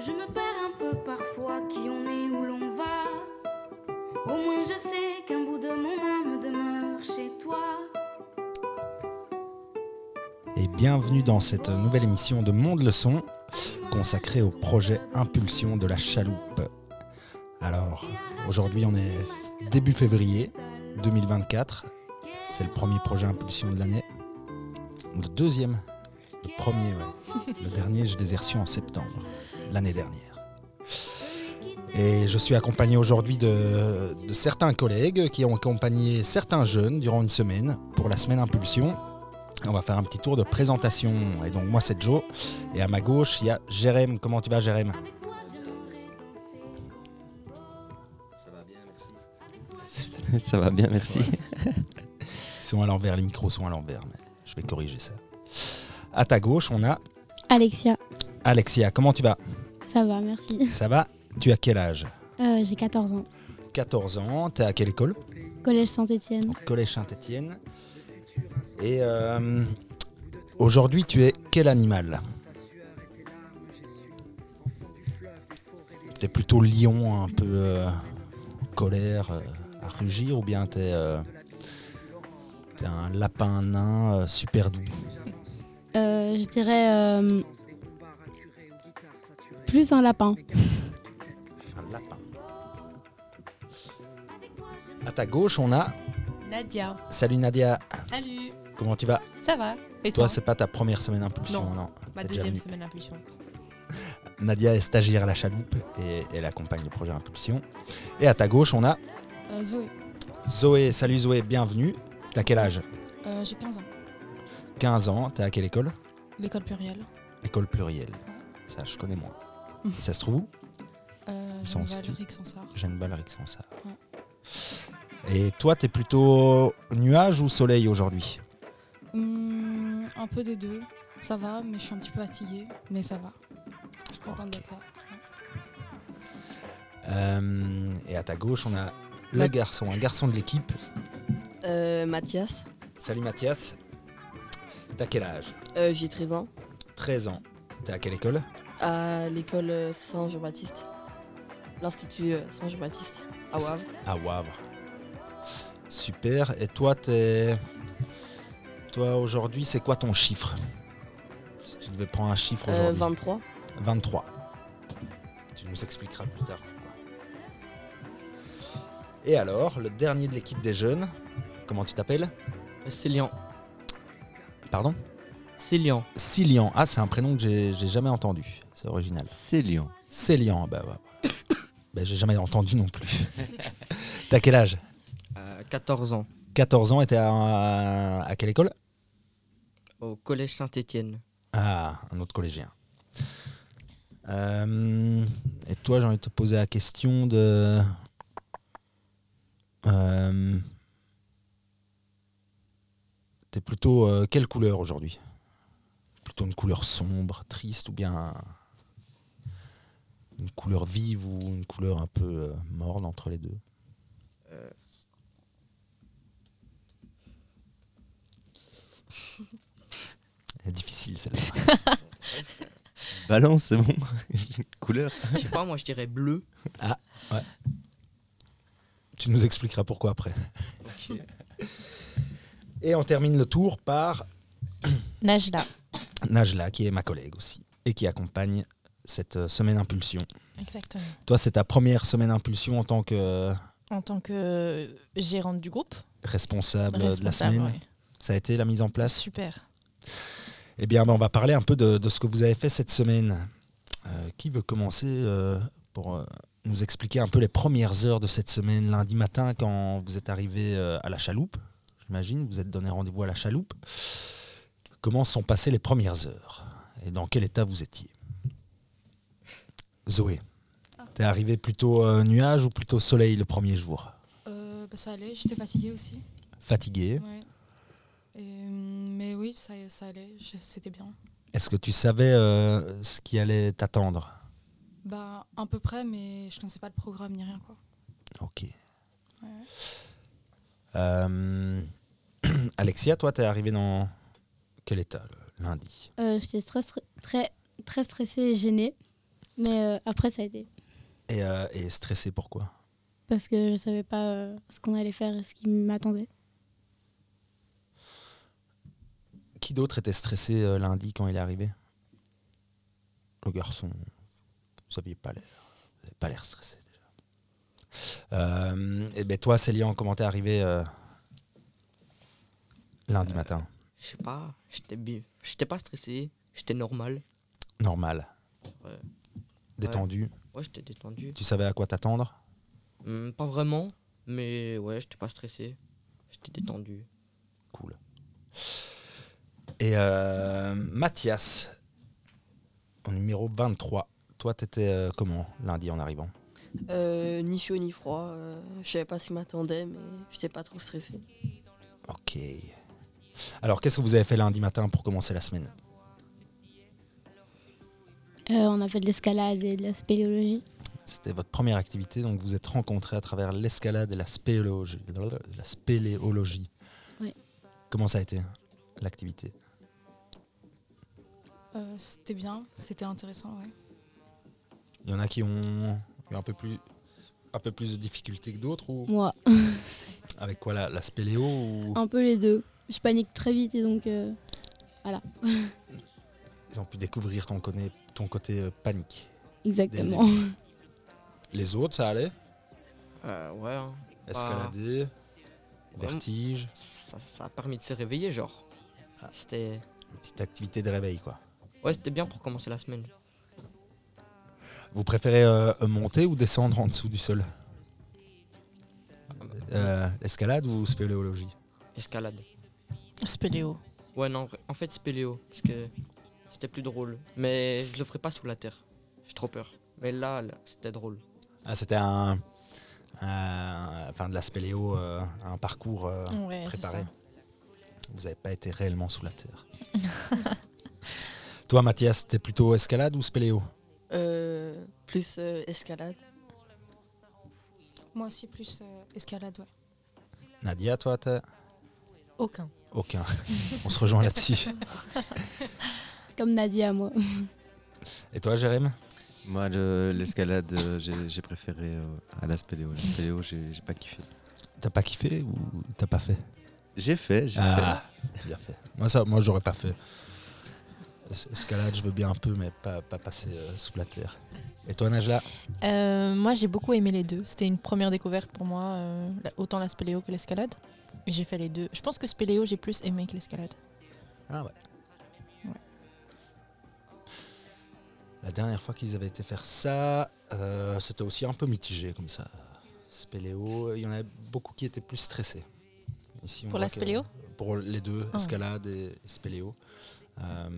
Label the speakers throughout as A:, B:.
A: je me perds un peu parfois qui on est où l'on va. Au moins je sais qu'un bout de mon âme demeure chez toi.
B: Et bienvenue dans cette nouvelle émission de Monde Leçon consacrée au projet Impulsion de la chaloupe. Alors, aujourd'hui on est début février 2024. C'est le premier projet Impulsion de l'année. Le deuxième. Le premier, ouais. Le dernier, je les ai en septembre, l'année dernière. Et je suis accompagné aujourd'hui de, de certains collègues qui ont accompagné certains jeunes durant une semaine pour la semaine Impulsion. On va faire un petit tour de présentation. Et donc moi c'est Joe. Et à ma gauche, il y a Jérém. Comment tu vas Jérém?
C: Ça va bien, merci.
B: Ils sont à l'envers, les micros sont à l'envers. Mais je vais corriger ça. À ta gauche, on a
D: Alexia,
B: Alexia. Comment tu vas
D: ça va, merci.
B: Ça va Tu as quel âge
D: Euh, J'ai 14 ans.
B: 14 ans. T'es à quelle école
D: Collège Saint-Étienne.
B: Collège Saint-Étienne. Et euh, aujourd'hui, tu es quel animal T'es plutôt lion, un peu euh, colère, euh, à rugir, ou bien t'es euh, un lapin nain super doux
D: je dirais plus un lapin.
B: Un lapin. À ta gauche, on a.
E: Nadia.
B: Salut Nadia,
E: Salut.
B: comment tu vas?
E: Ça va Et
B: Toi,
E: toi,
B: c'est pas ta première semaine impulsion, non,
E: Ma deuxième semaine impulsion.
B: Nadia est stagiaire à la chaloupe et elle accompagne le projet Impulsion. Et à ta gauche, on a
F: Euh, Zoé,
B: Zoé. Salut Zoé, bienvenue. T'as quel âge?
F: Euh, j'ai 15 ans.
B: 15 ans. T'es à quelle école?
F: L'école plurielle.
B: École plurielle. Ça, je connais moins. Et ça se trouve où
F: Euh, Jeanne
B: Balric sans ça.
F: Ouais.
B: Et toi, t'es plutôt nuage ou soleil aujourd'hui
F: Hum, un peu des deux. Ça va, mais je suis un petit peu fatiguée. Mais ça va. Je suis contente d'être là.
B: Euh, Et à ta gauche, on a le
G: Ma-
B: garçon, un garçon de l'équipe.
G: Euh, Mathias,
B: Salut Mathias. T'as quel âge
G: euh, j'ai 13 ans,
B: 13 ans. T'es à quelle école
G: à l'école Saint-Jean-Baptiste. L'Institut euh, Saint-Jean-Baptiste, à Wavre.
B: À Wavre. Super. Et toi, t'es. Toi, aujourd'hui, c'est quoi ton chiffre? Si tu devais prendre un chiffre
G: Euh,
B: aujourd'hui.
G: 23.
B: 23. Tu nous expliqueras plus tard. Et alors, le dernier de l'équipe des jeunes, comment tu t'appelles?
H: Célian.
B: Pardon?
H: Célian.
B: Cilian. Ah, c'est un prénom que j'ai jamais entendu. C'est original.
C: Lyon.
B: Célian, bah ouais. bah, j'ai jamais entendu non plus. T'as quel âge
H: euh, 14 ans.
B: 14 ans et t'es à, à quelle école
H: Au collège Saint-Étienne.
B: Ah, un autre collégien. Euh, et toi, j'ai envie de te poser la question de. Euh, T'es plutôt euh, quelle couleur aujourd'hui? Plutôt une couleur sombre, triste ou bien une couleur vive ou une couleur un peu euh, morne entre les deux
H: Euh.
B: C'est difficile celle-là.
C: Balance, c'est bon. Couleur.
H: Je sais pas, moi je dirais bleu.
B: Tu nous expliqueras pourquoi après. Et on termine le tour par
E: Najla.
B: Najla, qui est ma collègue aussi, et qui accompagne cette euh, semaine Impulsion.
E: Exactement.
B: Toi, c'est ta première semaine Impulsion en tant que
E: En tant que gérante du groupe.
B: responsable, de la semaine.
E: ouais.
B: Ça a été la mise en place
E: Super.
B: Eh bien, on va parler un peu de, de ce que vous avez fait cette semaine. Euh, qui veut commencer euh, pour euh, nous expliquer un peu les premières heures de cette semaine, lundi matin, quand vous êtes arrivé à la chaloupe J'imagine, vous êtes donné rendez-vous à la chaloupe. Comment sont passées les premières heures Et dans quel état vous étiez? Zoé, t'es arrivé plutôt euh, nuage ou plutôt soleil le premier jour?
F: Euh, bah, ça allait, j'étais fatiguée aussi.
B: Fatigué
F: Ouais. Et, hum, mais oui, ça, ça allait, c'était bien.
B: Est-ce que tu savais euh, ce qui allait t'attendre?
F: Bah, à peu près, mais je connaissais pas le programme ni rien, quoi.
B: Ok.
F: Ouais.
B: Euh, Alexia, toi, t'es arrivé dans quel état le lundi?
D: Euh, J'étais très, très, très stressée et gênée. Mais euh, après, ça a été.
B: Et, euh, et stressé pourquoi?
D: Parce que je savais pas euh, ce qu'on allait faire et ce qui m'attendait.
B: Qui d'autre était stressé euh, lundi quand il est arrivé? Le garçon. Vous aviez pas l'air. Pas l'air stressé déjà. Euh, et ben toi, Célian, comment t'es arrivé euh, lundi
H: Euh,
B: matin?
H: Je sais pas, j'étais bien. J'étais pas stressé, j'étais normal.
B: Normal.
H: Ouais.
B: Détendu.
H: Ouais, j'étais détendu.
B: Tu savais à quoi t'attendre?
H: Hmm, pas vraiment, mais ouais, j'étais pas stressé. J'étais détendu.
B: Cool. Et euh, Mathias, au numéro 23. Toi, t'étais euh, comment lundi en arrivant?
G: Euh, ni chaud ni froid. euh, je savais pas ce qui m'attendait, mais j'étais pas trop stressé.
B: Ok. Alors, qu'est-ce que vous avez fait lundi matin pour commencer la semaine
D: Euh, on a fait de l'escalade et de la spéléologie.
B: C'était votre première activité, donc vous êtes rencontrés à travers l'escalade et la spéléologie. La spéléologie.
D: Oui.
B: Comment ça a été l'activité
F: Euh, c'était bien, c'était intéressant, ouais.
B: Il y en a qui ont eu un peu plus, un peu plus de difficultés que d'autres ou
D: Moi,
B: avec quoi la, la spéléo ou
D: un peu les deux. Je panique très vite et donc. euh,
B: ils ont pu découvrir ton, côté- ton côté euh, panique.
D: exactement.
B: Les autres, ça allait?
H: Euh, ouais, hein.
B: Escalader,
H: Vraiment,
B: vertige,
H: ça, ça a permis de se réveiller, genre.
B: Ah.
H: C'était.
B: une petite activité de réveil quoi.
H: Ouais, c'était bien pour commencer la semaine.
B: Vous préférez euh, monter ou descendre en dessous du sol? Euh, Escalade ou spéléologie?
H: Escalade.
E: Spéléo.
H: Ouais, non, en fait, spéléo, parce que c'était plus drôle. Mais je le ferai pas sous la terre. J'ai trop peur. Mais là, là, c'était drôle.
B: Ah, c'était un, enfin de la spéléo, euh, un parcours euh,
E: Ouais,
B: préparé. Vous n'avez pas été réellement sous la terre. Toi, Mathias, c'était plutôt escalade ou spéléo?
G: Euh, plus euh, escalade.
F: Moi aussi, plus euh, escalade, ouais.
B: Nadia, toi, t'as
E: Aucun.
B: Aucun. On se rejoint là-dessus.
D: Comme Nadia, moi.
B: Et toi, Jérém?
C: Moi, le- l'escalade, euh, j'ai préféré euh, à la spéléo. La spéléo, j'ai pas kiffé.
B: T'as pas kiffé ou t'as pas fait?
C: J'ai fait, j'ai
B: Ah, t'as bien fait. Moi, ça, moi, j'aurais pas fait. Es- Escalade, je veux bien un peu, mais pas, pas passer euh, sous la terre. Et toi, Najla?
E: Euh, moi, j'ai beaucoup aimé les deux. C'était une première découverte pour moi, euh, autant la spéléo que l'escalade. J'ai fait les deux. Je pense que spéléo, j'ai plus aimé que l'escalade.
B: Ah ouais.
E: Ouais.
B: La dernière fois qu'ils avaient été faire ça, euh, c'était aussi un peu mitigé comme ça. Spéléo, il y en avait beaucoup qui étaient plus stressés. Ici, on
E: Pour la
B: que-
E: spéléo?
B: Pour les deux,
E: Ah.
B: escalade et, et spéléo. Euh,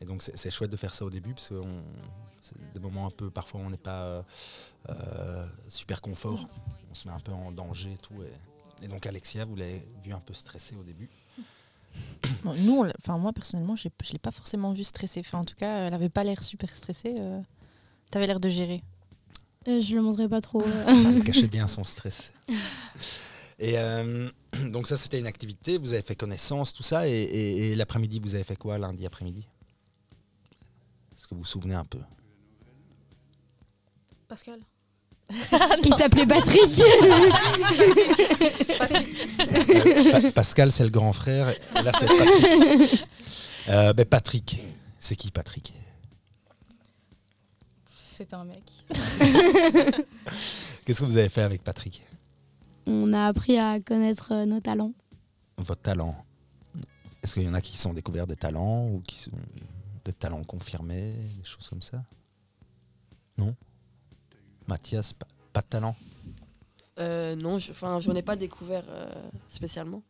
B: et donc c'est chouette de faire ça au début parce que on- c'est des moments un peu, parfois on n'est pas euh, euh, super confort. On se met un peu en danger et tout. Et, et donc Alexia, vous l'avez vu un peu stressée au début.
E: Bon, nous, enfin moi personnellement, je l'ai pas forcément vue stressée. Enfin, en tout cas, elle avait pas l'air super stressée. euh. T'avais l'air de gérer.
D: Euh, je le montrais pas trop. euh.
B: Elle cachait bien son stress. Et euh, donc ça, c'était une activité, vous avez fait connaissance, tout ça, et, et- et l'après-midi, vous avez fait quoi lundi après-midi? Est-ce que vous vous souvenez un peu?
F: Pascal
D: Il s'appelait Patrick.
B: Pa- Pascal, c'est le grand frère, et là, c'est Patrick. Euh, ben, Patrick, c'est qui Patrick?
F: C'est un mec.
B: Qu'est-ce que vous avez fait avec Patrick?
D: On a appris à connaître euh, nos talents.
B: Votre talent Est-ce qu'il y en a qui sont découverts des talents, ou qui sont des talents confirmés, des choses comme ça? Non? Mathias, pas, pas de talent
G: Euh, non, je- enfin, j'en ai pas découvert euh, spécialement.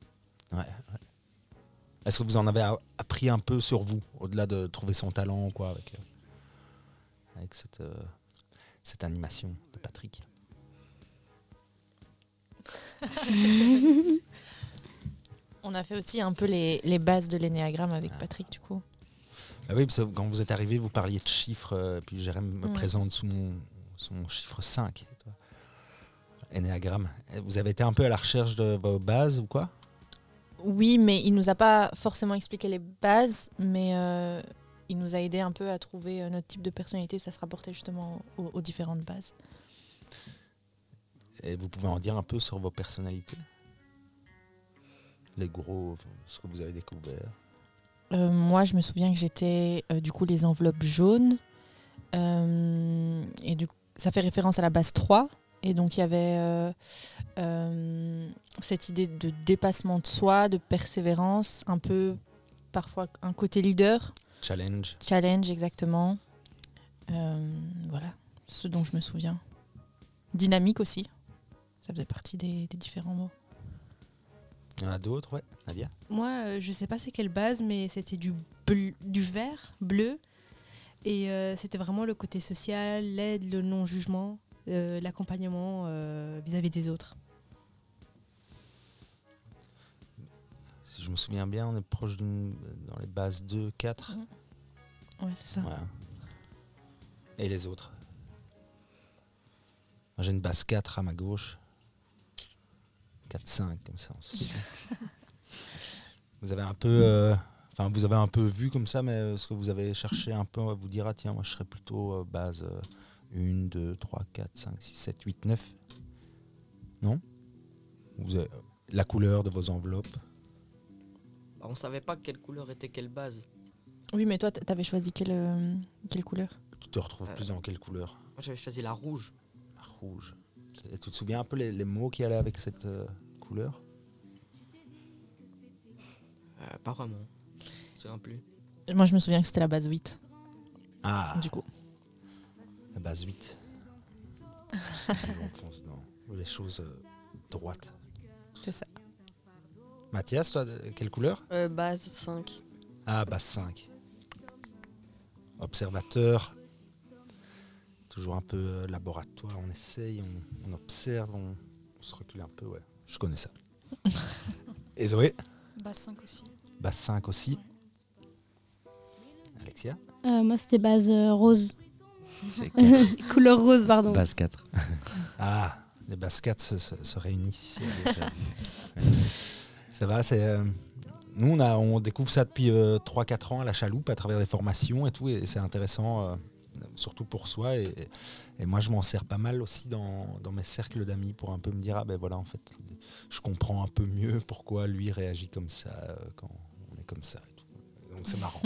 B: Est-ce que vous en avez appris un peu sur vous, au-delà de trouver son talent ou quoi, avec, euh, avec cette, euh, cette animation de Patrick
E: On a fait aussi un peu les, les bases de l'énéagramme avec
B: Ah.
E: Patrick, du coup.
B: Bah Oui, parce que quand vous êtes arrivé, vous parliez de chiffres, euh, puis Jérém me
E: Mm.
B: présente sous mon, son chiffre 5. toi. Ennéagramme. Et Vous avez été un peu à la recherche de vos bases ou quoi?
E: Oui, mais il nous a pas forcément expliqué les bases, mais euh, il nous a aidé un peu à trouver euh, notre type de personnalité. Ça se rapportait justement aux, aux différentes bases.
B: Et vous pouvez en dire un peu sur vos personnalités? Les gros, enfin, ce que vous avez découvert?
E: Euh, moi, je me souviens que j'étais euh, du coup les enveloppes jaunes. Euh, et du coup, ça fait référence à la base 3. Et donc, il y avait euh, euh, cette idée de dépassement de soi, de persévérance, un peu parfois un côté leader,
B: Challenge.
E: challenge exactement. Euh, voilà, ce dont je me souviens. Dynamique aussi. Ça faisait partie des, des différents mots.
B: Il y en a d'autres, ouais. Nadia?
I: Moi, euh, je sais pas c'est quelle base, mais c'était du, bleu- du vert, bleu. Et euh, c'était vraiment le côté social, l'aide, le non-jugement, euh, l'accompagnement euh, vis-à-vis des autres.
B: Si je me souviens bien, on est proche dans les bases 2, 4.
E: Ouais, c'est ça.
B: Ouais. Et les autres J'ai une base 4 à ma gauche. 4-5, comme ça, on se vous avez un peu. Euh, Enfin, vous avez un peu vu comme ça, mais euh, est-ce que vous avez cherché un peu à vous dire, ah tiens, moi je serais plutôt euh, base 1, 2, 3, 4, 5, 6, 7, 8, 9 Non? Vous avez, La couleur de vos enveloppes?
H: Bah, on savait pas quelle couleur était quelle base.
E: Oui, mais toi, t- t'avais choisi quelle, euh, quelle couleur?
B: Tu te retrouves
H: Euh.
B: plus dans quelle couleur?
H: Moi j'avais choisi la rouge.
B: La rouge. Et tu te souviens un peu les, les mots qui allaient avec cette euh, couleur?
H: Euh, pas vraiment. Je me souviens plus.
E: Moi, je me souviens que c'était la base 8,
B: Ah,
E: du coup.
B: la base 8. on fonce dans les choses euh, droites.
E: C'est ça.
B: Mathias, toi, de- quelle couleur?
G: Euh, base 5.
B: Ah, base 5. Observateur. Toujours un peu euh, laboratoire. On essaye, on, on observe, on, on se recule un peu. Ouais, je connais ça. Et Zoé?
F: Base 5 aussi.
B: Base 5 aussi. Alexia
D: Euh, moi, c'était base euh, rose. Couleur rose, pardon.
C: base 4.
B: Ah, les bases 4 se, se- se réunissent ici. déjà. ça va, c'est. euh, nous, on, a, on découvre ça depuis 3-4 ans à la chaloupe à travers des formations et tout, et c'est intéressant, euh, surtout pour soi. Et, et moi, je m'en sers pas mal aussi dans, dans mes cercles d'amis pour un peu me dire ah ben voilà, en fait, je comprends un peu mieux pourquoi lui réagit comme ça euh, quand on est comme ça. et tout. Donc c'est marrant.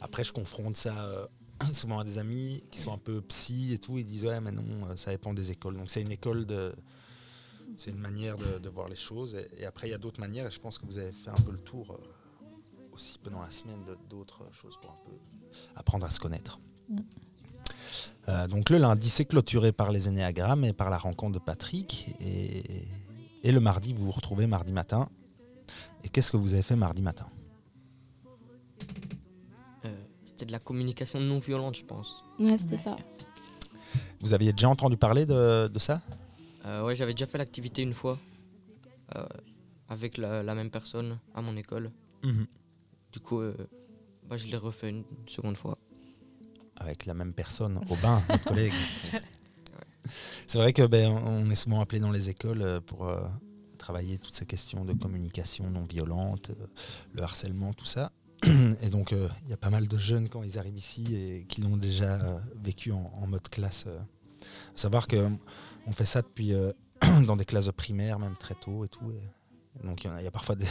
B: Après, je confronte ça euh, souvent à des amis qui sont un peu psy et tout. Ils disent ouais, mais non, euh, ça dépend des écoles. Donc c'est une école de. C'est une manière de, de voir les choses. Et, et après, il y a d'autres manières. Et je pense que vous avez fait un peu le tour euh, aussi pendant la semaine d'autres choses pour un peu apprendre à se connaître.
E: Mm.
B: Euh, donc le lundi, c'est clôturé par les énéagrammes et par la rencontre de Patrick. Et, et le mardi, vous vous retrouvez mardi matin. Et qu'est-ce que vous avez fait mardi matin?
H: De la communication non violente, je pense.
D: Ouais, c'était
E: Ouais.
D: ça.
B: Vous aviez déjà entendu parler de, de ça?
H: Euh, ouais, j'avais déjà fait l'activité une fois. euh, avec la, la même personne à mon école. Du coup, euh, bah, je l'ai refait une seconde fois.
B: avec la même personne au bain, notre collègue. C'est vrai que ben, on est souvent appelé dans les écoles euh, pour euh, travailler toutes ces questions de communication non violente, le harcèlement, tout ça. Et donc euh, il y a pas mal de jeunes quand ils arrivent ici et qui l'ont déjà euh, vécu en, en mode classe. euh. Savoir que on fait ça depuis euh, dans des classes de primaire, même très tôt et tout. et donc il y, a, il y a parfois des,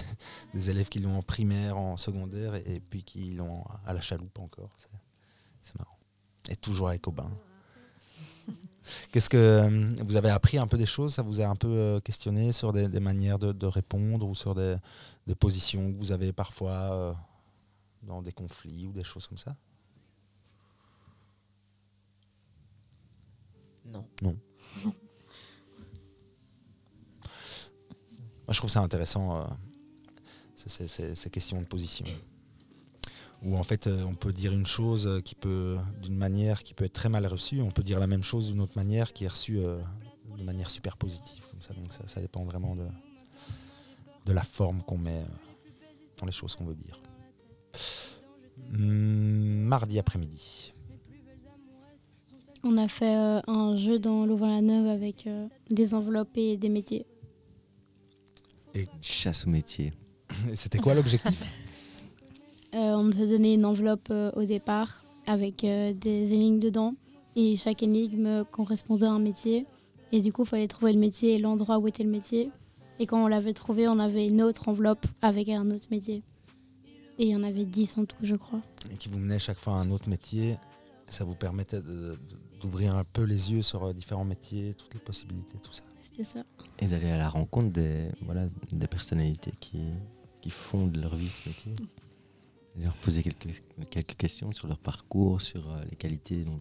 B: des élèves qui l'ont en primaire, en secondaire, et, et puis qui l'ont à la chaloupe encore. C'est- marrant. Et toujours avec Aubin. Qu'est-ce que vous avez appris un peu des choses? Ça vous a un peu questionné sur des, des manières de, de répondre ou sur des, des positions que vous avez parfois dans des conflits ou des choses comme ça
H: Non.
B: Moi, je trouve ça intéressant, euh, ces- ces- ces- ces questions de position. Où en fait, euh, on peut dire une chose qui peut, d'une manière qui peut être très mal reçue, on peut dire la même chose d'une autre manière qui est reçue euh, de manière super positive. Comme ça. Donc ça, ça dépend vraiment de, de la forme qu'on met dans les choses qu'on veut dire. Mardi après-midi.
D: On a fait euh, un jeu dans Louvain-la-Neuve avec euh, des enveloppes et des métiers.
C: Chasse au métier.
B: Et C'était quoi l'objectif?
D: On nous a donné une enveloppe au départ avec des énigmes dedans. Et chaque énigme correspondait à un métier. Et du coup, il fallait trouver le métier et l'endroit où était le métier. Et quand on l'avait trouvé, on avait une autre enveloppe avec un autre métier. Et il y en avait 10 en tout, je crois.
B: Et qui vous menait chaque fois à un autre métier. Ça vous permettait d'ouvrir un peu les yeux sur euh, différents métiers, toutes les possibilités, tout ça.
D: C'était ça.
C: Et d'aller à la rencontre des, voilà, des personnalités qui, qui fondent leur vie ce métier. Et leur poser quelques, quelques questions sur leur parcours, sur euh, les qualités dont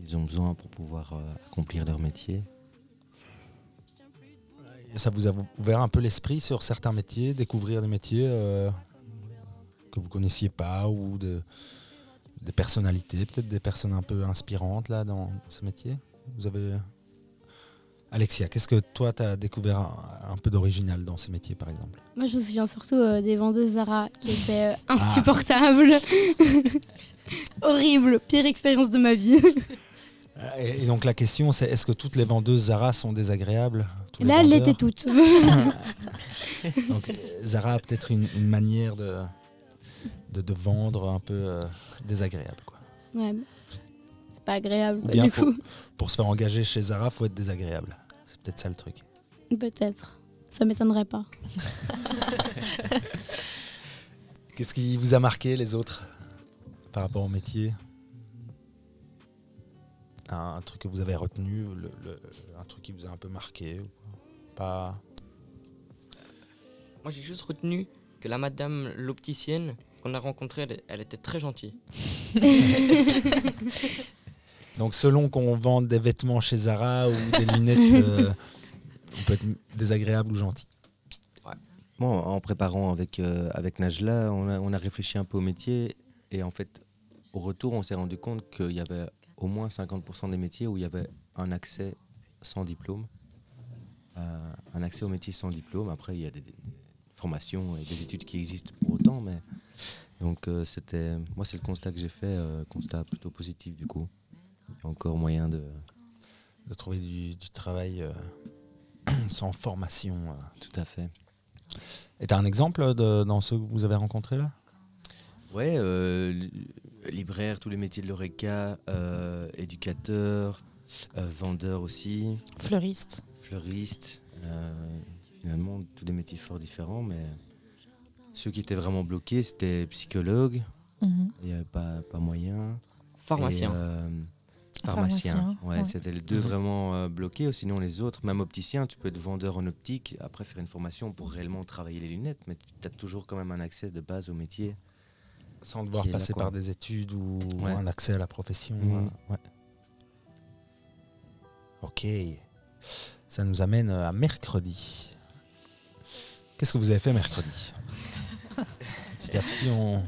C: ils, ils ont besoin pour pouvoir euh, accomplir leur métier.
B: Ça vous a ouvert un peu l'esprit sur certains métiers, découvrir des métiers que vous connaissiez pas ou de, des personnalités, peut-être des personnes un peu inspirantes là dans ce métier? Vous avez Alexia, qu'est-ce que toi tu as découvert un, peu d'original dans ce métier par exemple?
D: Moi je me souviens surtout euh, des vendeuses Zara qui étaient euh, ah. insupportables. Horrible, pire expérience de ma vie.
B: Et, donc la question c'est est-ce que toutes les vendeuses Zara sont désagréables?
D: Là, elles l'étaient toutes.
B: donc Zara a peut-être une manière de, de, vendre un peu euh, désagréable. Quoi.
D: Ouais, c'est pas agréable. du coup.
B: Pour se faire engager chez Zara, faut être désagréable. C'est peut-être ça le truc.
D: Peut-être. Ça m'étonnerait pas.
B: Qu'est-ce qui vous a marqué les autres par rapport au métier? Un, truc que vous avez retenu, un truc qui vous a un peu marqué Pas?
H: Moi j'ai juste retenu que la madame l'opticienne qu'on a rencontrée, elle, était très gentille.
B: Donc selon qu'on vende des vêtements chez Zara ou des lunettes, euh, on peut être désagréable ou gentil.
C: Bon, en préparant avec, euh, avec Najla, on a, on a réfléchi un peu au métier et en fait, au retour, on s'est rendu compte qu'il y avait au moins 50% des métiers où il y avait un accès sans diplôme. Euh, un accès au métier sans diplôme. Après, il y a des, formations et des études qui existent pour autant, mais donc euh, c'était, moi c'est le constat que j'ai fait, euh, constat plutôt positif du coup. Il y a encore moyen de,
B: de trouver du, travail euh, sans formation.
C: Tout à fait.
B: Et tu as un exemple de, dans ceux que vous avez rencontrés là?
C: Ouais, libraire, tous les métiers de l'ORECA, éducateur, vendeur aussi.
E: Fleuriste.
C: Fleuriste finalement tous des métiers fort différents, mais ceux qui étaient vraiment bloqués, c'était psychologue, mhm. il n'y avait pas, pas moyen.
H: Pharmacien.
C: Euh, pharmacien, ouais, c'était les deux mhm. vraiment euh, bloqués. Sinon, les autres, même opticien, tu peux être vendeur en optique, après faire une formation pour réellement travailler les lunettes, mais tu as toujours quand même un accès de base au métier.
B: Sans devoir passer par des études ou un accès à la profession. Mhm. Ouais. Ok. Ça nous amène à mercredi. Qu'est-ce que vous avez fait mercredi Petit à petit, on.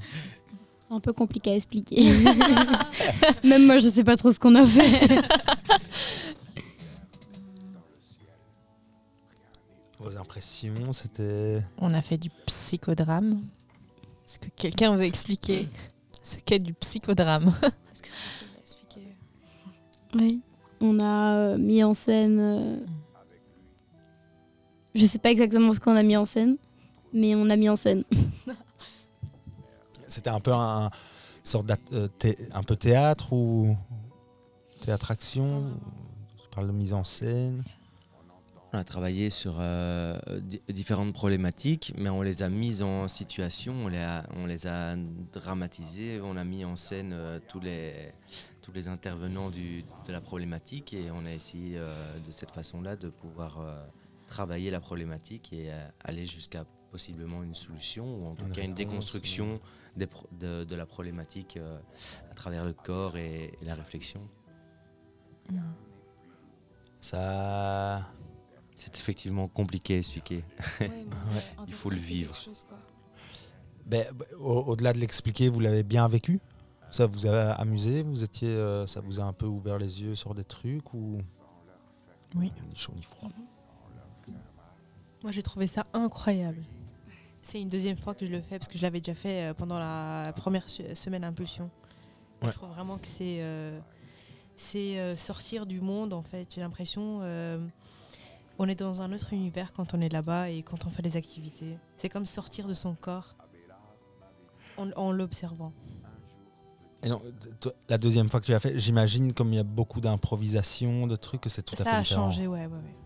D: C'est un peu compliqué à expliquer. Même moi, je sais pas trop ce qu'on a fait.
B: Vos impressions, c'était.
E: On a fait du psychodrame. Est-ce que quelqu'un veut expliquer ce qu'est du psychodrame Est-ce que c'est possible
D: d'expliquer? Oui. On a euh, mis en scène. Je sais pas exactement ce qu'on a mis en scène, mais on a mis en scène.
B: C'était un peu un sorte euh, un peu théâtre ou théâtre action? Je parle de mise en scène?
C: On a travaillé sur euh, différentes problématiques, mais on les a mises en situation, on les a, on les a dramatisées, on a mis en scène euh, tous, les, tous les intervenants du, de la problématique et on a essayé de cette façon-là de pouvoir travailler la problématique et euh, aller jusqu'à possiblement une solution ou en tout cas une déconstruction de, la problématique euh, à travers le corps et, la réflexion.
B: Ça.
C: C'est effectivement compliqué à expliquer. Il faut le vivre.
B: Ben, Au-delà de l'expliquer, vous l'avez bien vécu? Ça vous a amusé? Vous étiez, euh, ça vous a un peu ouvert les yeux sur des trucs ou?
E: Oui.
B: Ni chaud ni froid.
I: Moi, j'ai trouvé ça incroyable. C'est une deuxième fois que je le fais parce que je l'avais déjà fait euh, pendant la première semaine Impulsion. Je trouve vraiment que c'est euh, c'est euh, sortir du monde en fait. J'ai l'impression on est dans un autre univers quand on est là-bas et quand on fait des activités. C'est comme sortir de son corps. en, en l'observant.
B: Et non, toi, la deuxième fois que tu l'as fait, j'imagine comme il y a beaucoup d'improvisation, de trucs, que c'est tout à
I: Ça
B: fait
I: a
B: différent.
I: changé, ouais, ouais, ouais.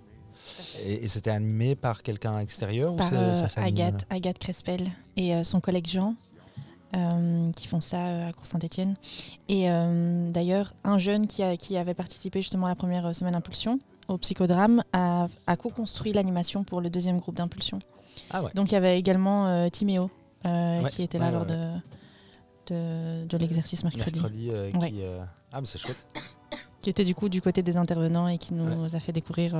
B: Et, et c'était animé par quelqu'un extérieur
E: Par euh,
B: ça
E: Agathe, Agathe Crespel et euh, son collègue Jean, euh, qui font ça à Cour Saint-Etienne. Et euh, d'ailleurs, un jeune qui, a- qui avait participé justement à la première semaine Impulsion, au psychodrame, a, a co-construit l'animation pour le deuxième groupe d'Impulsion.
B: Ah ouais.
E: Donc il y avait également euh, Timéo
B: Ouais,
E: qui était là
B: ouais,
E: lors de, de, de l'exercice mercredi.
B: Mercredi, qui, Ah, mais c'est chouette.
E: Qui était du coup du côté des intervenants et qui nous a fait découvrir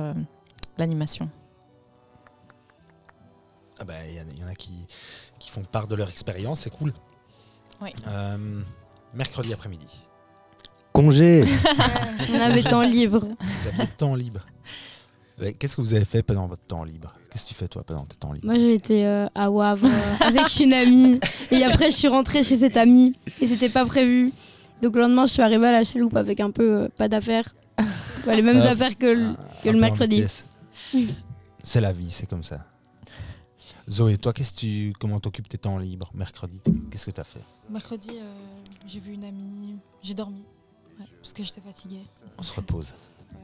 E: l'animation.
B: Ah bah, Il y, en a- il y en a qui, qui font part de leur expérience, c'est cool. Euh, mercredi après-midi,
C: Congé
D: On avait temps libre.
B: vous aviez temps libre. Qu'est-ce que vous avez fait pendant votre temps libre? Qu'est-ce que tu fais toi pendant tes temps libres?
D: Moi, j'ai été euh, à Wavre euh, avec une amie. Et après, je suis rentrée chez cette amie. Et c'était pas prévu. Donc, le lendemain, je suis arrivée à la chaloupe avec un peu euh, pas d'affaires. Les mêmes
B: Ah,
D: affaires que le, que
B: en
D: mercredi.
B: C'est la vie, c'est comme ça. Zoé, toi, qu'est-ce que tu, comment t'occupes tes temps libres mercredi? Qu'est-ce que tu as fait?
F: Mercredi, euh, j'ai vu une amie, j'ai dormi. Ouais, parce que j'étais fatiguée.
B: On se repose.
F: Ouais.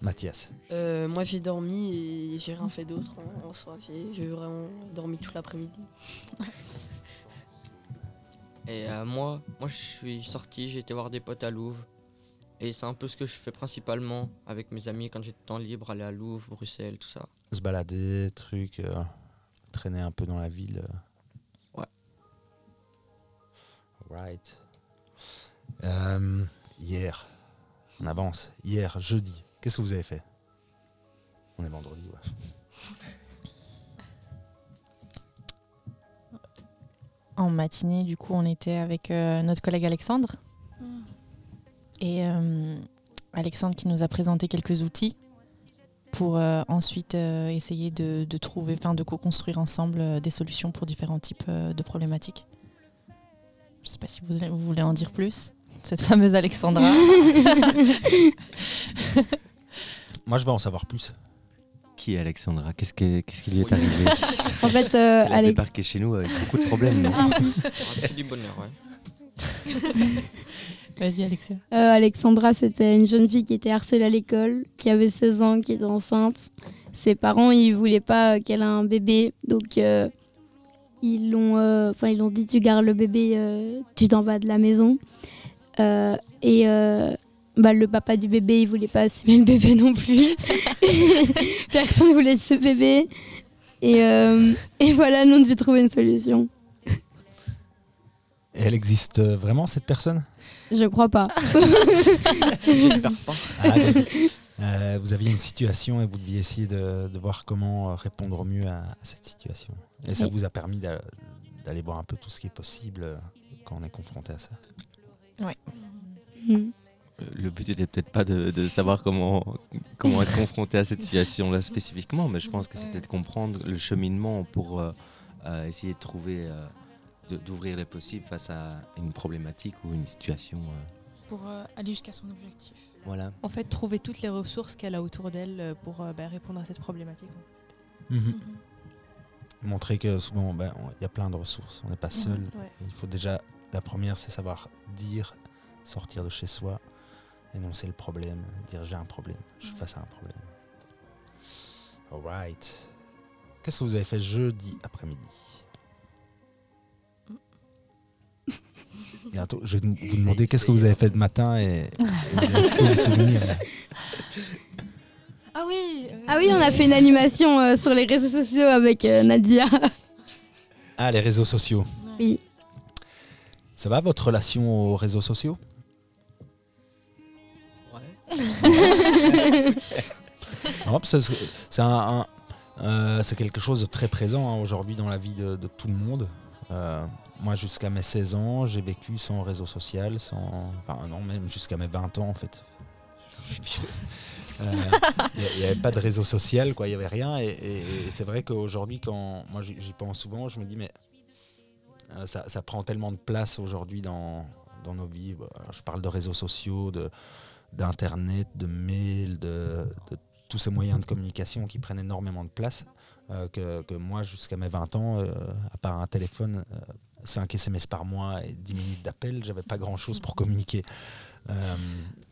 B: Mathias.
G: Euh, moi j'ai dormi et j'ai rien fait d'autre en, en soi. J'ai j'ai vraiment dormi toute l'après-midi.
H: Et euh, moi, moi, je suis sorti, j'ai été voir des potes à Louvre. Et c'est un peu ce que je fais principalement avec mes amis quand j'ai du temps libre, aller à Louvre, Bruxelles, tout ça.
B: Se balader, trucs, euh, traîner un peu dans la ville. euh.
H: Ouais.
B: Right. Euh, hier, on avance. Hier, jeudi, qu'est-ce que vous avez fait? On est vendredi, ouais.
E: En matinée, du coup, on était avec euh, notre collègue Alexandre. Et euh, Alexandre qui nous a présenté quelques outils pour euh, ensuite euh, essayer de, de trouver, enfin de co-construire ensemble euh, des solutions pour différents types euh, de problématiques. Je ne sais pas si vous, vous voulez en dire plus. Cette fameuse Alexandra.
B: Moi, je veux en savoir plus.
C: Qui est Alexandra? Qu'est-ce qui, qu'est-ce qui lui est arrivé?
D: En fait, euh,
C: Elle
D: Alex-
C: débarqué chez nous avec beaucoup de problèmes. non?
H: C'est du bonheur, ouais.
E: Vas-y, Alexia.
D: Euh, Alexandra, c'était une jeune fille qui était harcelée à l'école, qui avait 16 ans, qui était enceinte. Ses parents, ils voulaient pas euh, qu'elle ait un bébé, donc euh, ils l'ont, euh, enfin ils l'ont dit tu gardes le bébé, euh, tu t'en vas de la maison. Euh, et euh, bah, le papa du bébé, il voulait pas assumer le bébé non plus. Personne voulait ce bébé. Et, euh, et voilà, nous on devait trouver une solution.
B: Et elle existe vraiment, cette personne?
D: Je crois pas.
H: J'espère pas.
B: Ah, euh, Vous aviez une situation et vous deviez essayer de, de voir comment euh, répondre au mieux à, à cette situation. Et ça
D: Oui.
B: vous a permis d'a- d'aller voir un peu tout ce qui est possible euh, quand on est confronté à ça.
D: Hmm.
C: Le but était peut-être pas de, de savoir comment, comment être confronté à cette situation-là spécifiquement, mais je pense que c'était de comprendre le cheminement pour euh, euh, essayer de trouver, euh, d'ouvrir les possibles face à une problématique ou une situation. euh,
F: Pour euh, aller jusqu'à son objectif.
C: voilà.
I: En fait, trouver toutes les ressources qu'elle a autour d'elle euh, pour euh, bah, répondre à cette problématique.
B: Mhm. Montrer que souvent, ben, on- il y a plein de ressources, on n'est pas seul.
I: Ouais.
B: Il faut déjà, la première, c'est savoir dire, sortir de chez soi, énoncer le problème, dire j'ai un problème, je suis face à un problème. Alright. Qu'est-ce que vous avez fait jeudi après-midi? Bientôt, je vais vous demander qu'est-ce que vous avez fait de matin et, le souvenir.
F: Ah oui euh,
D: Ah oui, on a fait une animation euh, sur les réseaux sociaux avec euh, Nadia.
B: Ah, les réseaux sociaux.
D: Oui.
B: Ça va votre relation aux réseaux sociaux? Que c'est un- un- euh, quelque chose de très présent hein, aujourd'hui dans la vie de, de tout le monde. Euh, moi, jusqu'à mes 16 ans, j'ai vécu sans réseau social, sans. Enfin, non, même jusqu'à mes 20 ans, en fait. Je suis vieux. Euh, Il n'y avait pas de réseau social, quoi. Il n'y avait rien. Et, et- et c'est vrai qu'aujourd'hui, quand moi j'y pense souvent, je me dis, mais euh, ça, ça prend tellement de place aujourd'hui dans, dans nos vies. Bah, alors, je parle de réseaux sociaux, d'internet, de mails, de, de tous ces moyens de communication qui prennent énormément de place. euh, que, que moi, jusqu'à mes 20 ans, euh, à part un téléphone, euh, 5 SMS par mois et 10 minutes d'appel, j'avais pas grand-chose pour communiquer. Euh,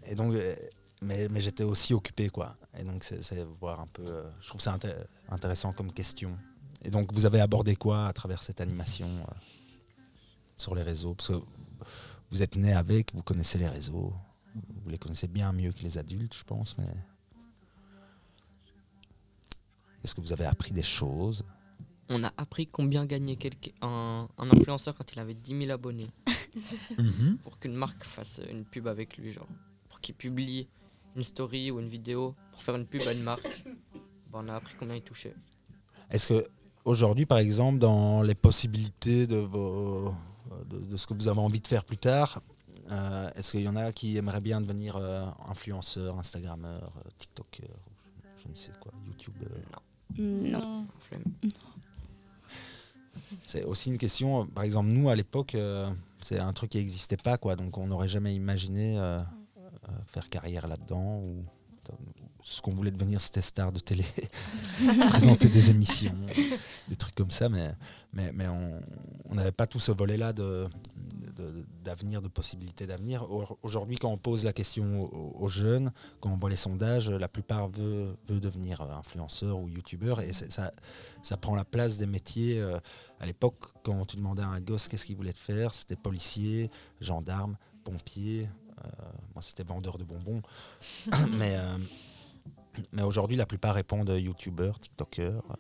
B: et donc, euh, mais, j'étais aussi occupé, quoi. Et donc, c'est voir un peu. euh, je trouve ça inté- intéressant comme question. Et donc, vous avez abordé quoi à travers cette animation sur les réseaux? Parce que vous êtes né avec, vous connaissez les réseaux, vous les connaissez bien mieux que les adultes, je pense. Mais est-ce que vous avez appris des choses?
H: On a appris combien gagnait quelqu'un- un, un influenceur quand il avait 10 000 abonnés. Pour qu'une marque fasse une pub avec lui, genre. Pour qu'il publie une story ou une vidéo pour faire une pub à une marque. Bah, on a appris combien il touchait.
B: Est-ce que aujourd'hui, par exemple, dans les possibilités de, vos, de, de ce que vous avez envie de faire plus tard, euh, est-ce qu'il y en a qui aimeraient bien devenir euh, influenceur, instagrammeur, euh, tiktoker, je, je ne sais quoi, youtubeur
D: Non.
F: Non.
B: C'est aussi une question, par exemple, nous à l'époque, euh, c'est un truc qui n'existait pas, quoi, donc on n'aurait jamais imaginé euh, euh, faire carrière là-dedans. Ou, ce qu'on voulait devenir, c'était star de télé, présenter des émissions, des trucs comme ça, mais, mais, mais on n'avait pas tout ce volet-là de- de- d'avenir, de, possibilités d'avenir. Au- Aujourd'hui, quand on pose la question aux, jeunes, quand on voit les sondages, la plupart veut, veut devenir influenceur ou youtubeur, et ça, ça prend la place des métiers. euh, à l'époque, quand tu demandais à un gosse qu'est-ce qu'il voulait faire, c'était policier, gendarme, pompier. euh, moi, c'était vendeur de bonbons. mais euh, mais aujourd'hui, la plupart répondent youtubeur, tiktoker, euh,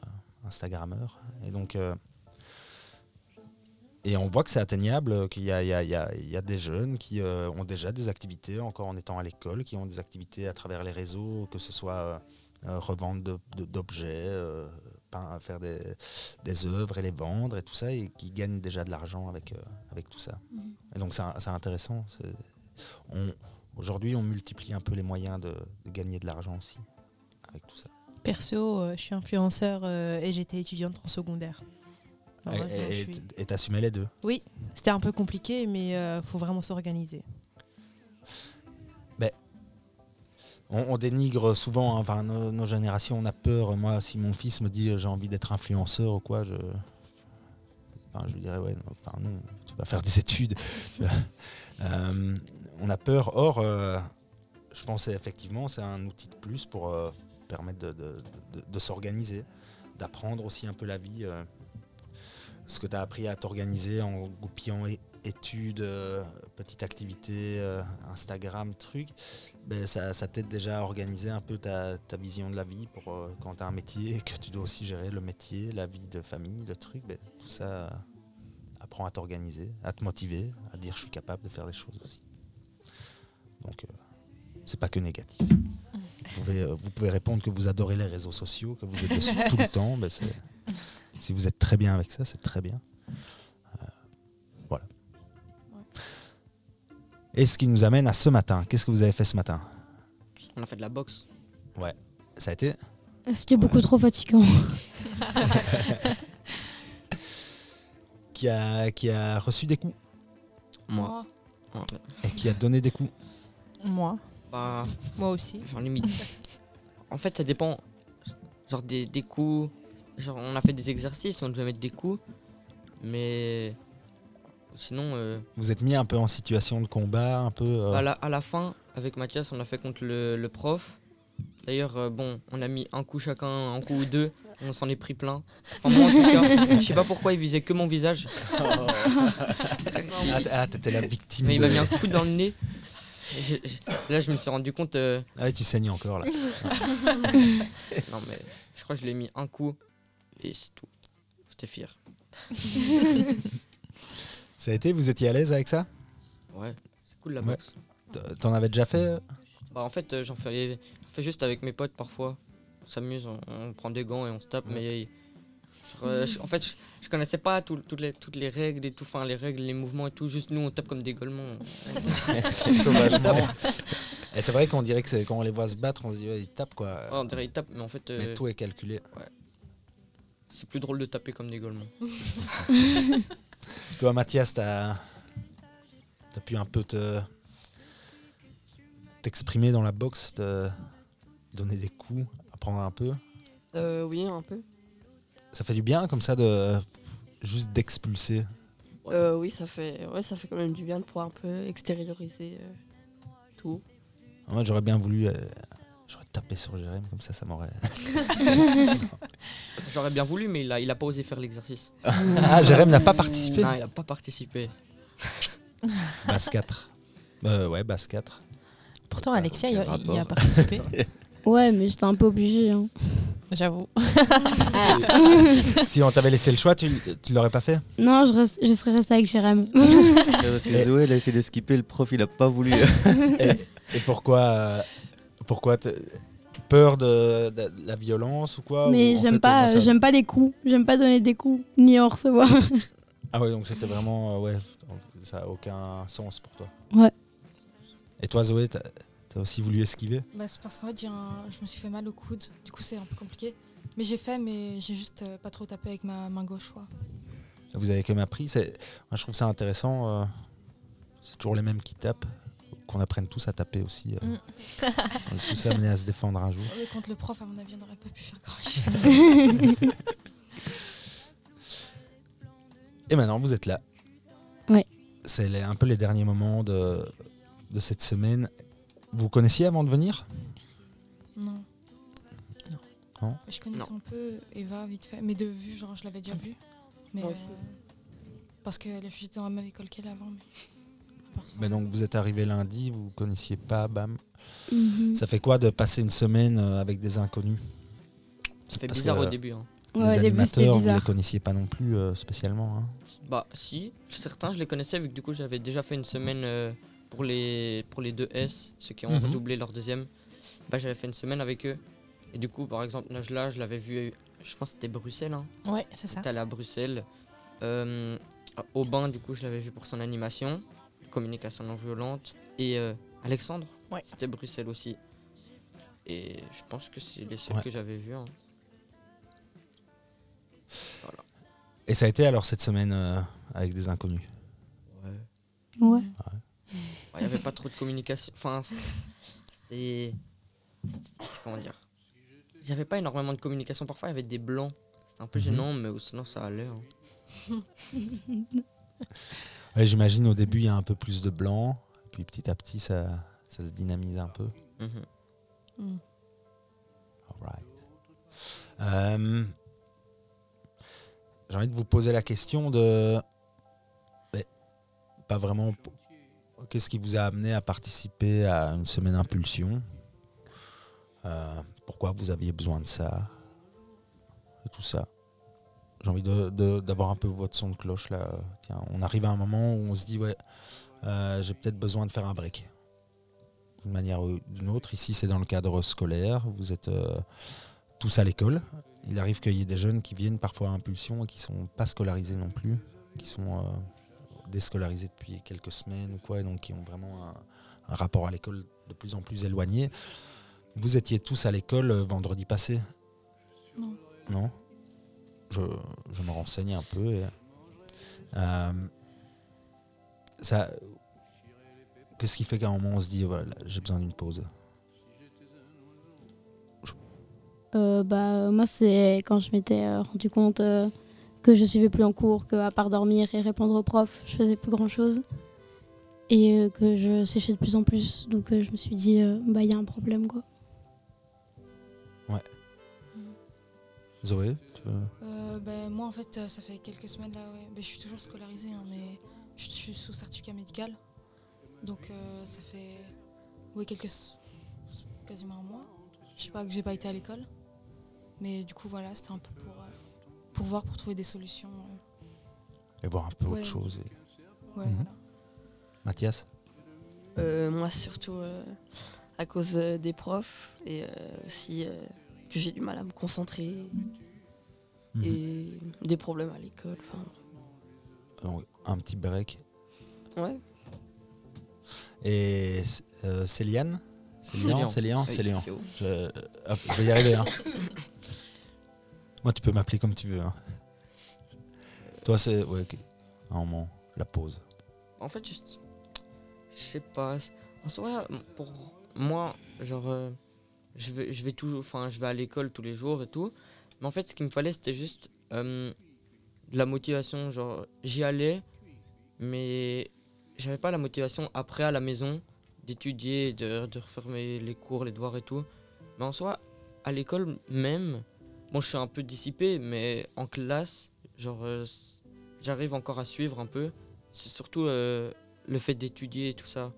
B: instagrammeur. Et donc, euh, et on voit que c'est atteignable, qu'il y y y a- il y a des jeunes qui euh, ont déjà des activités, encore en étant à l'école, qui ont des activités à travers les réseaux, que ce soit euh, revendre de- de- d'objets, faire des, des œuvres et les vendre et tout ça, et qui gagnent déjà de l'argent avec, avec tout ça. Et donc c'est intéressant. Aujourd'hui, on multiplie un peu les moyens de, de gagner de l'argent aussi avec tout ça.
I: Perso, euh, je suis influenceur euh, et j'étais étudiante en secondaire. Alors,
B: Et-
I: suis-
B: et t'assumais les deux?
I: C'était un peu compliqué, mais il faut vraiment s'organiser.
B: On, on dénigre souvent, hein, enfin nos, nos générations, on a peur. Moi, si mon fils me dit euh, j'ai envie d'être influenceur ou quoi, je, enfin, je lui dirais ouais, non, enfin, non, tu vas faire des études. Euh, on a peur. Or, euh, je pense effectivement, c'est un outil de plus pour euh, permettre de, de- de- s'organiser, d'apprendre aussi un peu la vie. euh, ce que tu as appris à t'organiser en goupillant é- études, euh, petites activités, euh, Instagram, trucs ben, ça, ça t'aide déjà à organiser un peu ta, ta vision de la vie pour euh, quand tu as un métier, que tu dois aussi gérer le métier, la vie de famille, le truc. ben, tout ça euh, apprend à t'organiser, à te motiver, à dire je suis capable de faire des choses aussi. Donc, c'est pas que négatif. Vous pouvez, euh, vous pouvez répondre que vous adorez les réseaux sociaux, que vous êtes dessus tout le temps. ben, si vous êtes très bien avec ça, c'est très bien. Euh, voilà. Et ce qui nous amène à ce matin. Qu'est-ce que vous avez fait ce matin?
H: On a fait de la boxe.
B: Ça a été?
D: C'était beaucoup trop fatigant?
B: qui a, qui a reçu des coups?
H: Moi. Ouais.
B: et qui a donné des coups?
I: Moi,
H: Bah,
I: moi aussi.
H: genre limite. en fait, ça dépend. Genre des, des coups. Genre, on a fait des exercices, on devait mettre des coups. Mais. Sinon, euh,
B: Vous êtes mis un peu en situation de combat, un peu. euh,
H: à, la, à la fin, avec Mathias, on a fait contre le, le prof. D'ailleurs, euh, bon, on a mis un coup chacun, un coup ou deux. On s'en est pris plein. Enfin, moi, en tout cas, je sais pas pourquoi il visait que mon visage.
B: Ah, ah, t'étais la victime.
H: Mais il m'a mis un coup dans le nez. Là, je me suis rendu compte. euh,
B: Ah ouais, tu saignes encore là.
H: non, mais je crois que je l'ai mis un coup. Et c'est tout. J'étais fier.
B: Ça a été? Vous étiez à l'aise avec ça?
H: Ouais, c'est cool la
B: Ouais.
H: boxe.
B: T'en avais déjà fait euh?
H: Bah, en fait, euh, j'en fais, juste avec mes potes parfois. On s'amuse, on, on prend des gants et on se tape. Mais euh, je- en fait, je, je connaissais pas tout- toutes, les, toutes les règles et tout. Enfin, les règles, les mouvements et tout. Juste nous, on tape comme des golemons.
B: Sauvagement. Et c'est vrai qu'on dirait que c'est- quand on les voit se battre, on se dit ouais, ils tapent quoi.
H: Ouais, on dirait ils tapent, mais en fait, euh,
B: Mais tout est calculé.
H: c'est plus drôle de taper comme des golemons.
B: Toi, Mathias, t'as as pu un peu te t'exprimer dans la boxe, te donner des coups, apprendre un peu?
G: Euh, oui, un peu.
B: Ça fait du bien comme ça de juste d'expulser.
G: Euh, oui, ça fait, ouais, ça fait quand même du bien de pouvoir un peu extérioriser euh, tout.
B: Moi, j'aurais bien voulu. euh, j'aurais tapé sur Jérém, comme ça, ça m'aurait.
H: J'aurais bien voulu, mais il a, il a pas osé faire l'exercice.
B: ah, Jérém n'a pas participé
H: Non, il a pas participé.
B: Basse 4. Euh, ouais, basse 4.
E: Pourtant, Alexia, il, a- y participé.
D: Ouais, mais j'étais un peu obligée. hein.
E: J'avoue.
B: si on t'avait laissé le choix, tu, tu l'aurais pas fait?
D: Non, je, reste- je serais restée avec Jérém.
C: Parce que Zoé, elle a essayé de skipper, le prof, il a pas voulu.
B: Et pourquoi euh, Pourquoi Peur de, de la violence ou quoi
D: mais j'aime pas, j'aime pas les coups. J'aime pas donner des coups, ni en recevoir.
B: Ah ouais, donc c'était vraiment. euh, ouais, ça a aucun sens pour toi.
D: Ouais.
B: Et toi, Zoé, t'as as aussi voulu esquiver
F: Bah, c'est parce qu'en fait, j'ai un- je me suis fait mal au coude. Du coup, c'est un peu compliqué. Mais j'ai fait, mais j'ai juste euh, pas trop tapé avec ma main gauche. Quoi.
B: Vous avez quand même appris. c'est- Moi, je trouve ça intéressant. euh, C'est toujours les mêmes qui tapent. Qu'on apprenne tous à taper aussi. euh.
E: Mm.
B: On est tous amenés à se défendre un jour.
F: Mais contre le prof, à mon avis, on n'aurait pas pu faire grand-chose.
B: Et maintenant, vous êtes là.
D: Ouais.
B: C'est un peu les derniers moments de, de cette semaine. Vous connaissiez avant de venir?
F: Non.
B: Non.
F: Je connaissais un peu Eva vite fait, mais de vue, genre je l'avais déjà vue. Mais
G: Moi aussi.
F: euh, parce que j'étais dans la même école qu'elle avant. Mais.
B: Mais donc, vous êtes arrivé lundi, vous connaissiez pas, bam.
D: Mhm.
B: Ça fait quoi de passer une semaine euh, avec des inconnus?
H: Ça fait
B: Parce
H: bizarre
B: que-
H: au début. hein.
D: Ouais,
B: Les
D: au début,
B: animateurs, vous les connaissiez pas non plus euh, spécialement. hein.
H: Bah si, certains je les connaissais vu que du coup j'avais déjà fait une semaine euh, pour les pour les deux S, ceux qui ont
B: Mhm.
H: redoublé leur deuxième. Bah j'avais fait une semaine avec eux. Et du coup par exemple Najla je l'avais vu, je pense que c'était Bruxelles. Hein.
E: Ouais, c'est ça.
H: Allé à Bruxelles. Euh, Aubin du coup je l'avais vu pour son animation, communication non violente. Et euh, Alexandre,
E: Ouais.
H: c'était Bruxelles aussi. Et je pense que c'est les seuls
B: Ouais.
H: que j'avais vus. hein. Voilà.
B: Et ça a été alors cette semaine euh, avec des inconnus?
H: Ouais.
D: Ouais.
H: Il n'y avait pas trop de communication. Enfin, c'était. Comment dire? Il n'y avait pas énormément de communication. Parfois, il y avait des blancs. C'était un peu
B: Mhm.
H: gênant, mais sinon, ça allait. hein.
B: Ouais, J'imagine au début il y a un peu plus de blanc, puis petit à petit ça, ça se dynamise un peu.
H: Mhm.
F: Mm.
B: Alright. Euh, J'ai envie de vous poser la question de. mais pas vraiment. Qu'est-ce qui vous a amené à participer à une semaine impulsion? Euh, Pourquoi vous aviez besoin de ça? Et tout ça. J'ai envie d'avoir un peu votre son de cloche là. Tiens, on arrive à un moment où on se dit ouais, euh, j'ai peut-être besoin de faire un break. D'une manière ou d'une autre. Ici, c'est dans le cadre scolaire. Vous êtes euh, tous à l'école. Il arrive qu'il y ait des jeunes qui viennent parfois à impulsion et qui sont pas scolarisés non plus, qui sont déscolarisés depuis quelques semaines ou quoi, et donc qui ont vraiment un, un rapport à l'école de plus en plus éloigné. Vous étiez tous à l'école euh, vendredi passé?
F: Non.
B: Non? Je, je me renseigne un peu. et, euh, ça, Qu'est-ce qui fait qu'à un moment on se dit voilà, j'ai besoin d'une pause?
D: Euh, bah, moi, c'est quand je m'étais euh, rendu compte euh, que je suivais plus en cours, que à part dormir et répondre aux profs, je faisais plus grand chose. Et euh, que je séchais de plus en plus. Donc, euh, je me suis dit, euh, bah, il y a un problème, quoi.
B: Zoé tu veux-
F: Euh, ben, moi, en fait, ça fait quelques semaines là, ouais. Ben, je suis toujours scolarisée, hein, mais je suis sous certificat médical. Donc, euh, ça fait oui, quelques. quasiment un mois. Je sais pas que j'ai pas été à l'école. Mais du coup, voilà, c'était un peu pour, euh, pour voir, pour trouver des solutions. euh.
B: Et voir un peu
F: Ouais.
B: autre chose. et-
F: Ouais,
B: Mhm.
F: voilà.
B: Mathias
G: Euh, moi, surtout euh, à cause euh, des profs et euh, aussi euh, que j'ai du mal à me concentrer
B: Mhm.
G: et des problèmes à l'école.
B: un petit break.
G: ouais.
B: Et euh, Céliane? C'est Lian,
H: Célian?
B: c'est Lian,
H: Oui,
B: c'est Lian.
H: c'est haut.
B: Je, hop, je vais y arriver. hein. Moi, tu peux m'appeler comme tu veux. hein. Toi, c'est. Ouais, ok. Un moment, la pause.
H: En fait, je, je sais pas. En soi, pour moi, genre, euh, je vais, toujours, enfin, je vais à l'école tous les jours et tout. Mais en fait, ce qu'il me fallait, c'était juste euh, la motivation, genre j'y allais, mais j'avais pas la motivation après à la maison d'étudier, de, de refaire mes- les cours, les devoirs et tout. Mais en soi, à l'école même, bon, je suis un peu dissipé, mais en classe, genre, euh, j'arrive encore à suivre un peu. C'est surtout euh, le fait d'étudier et tout ça.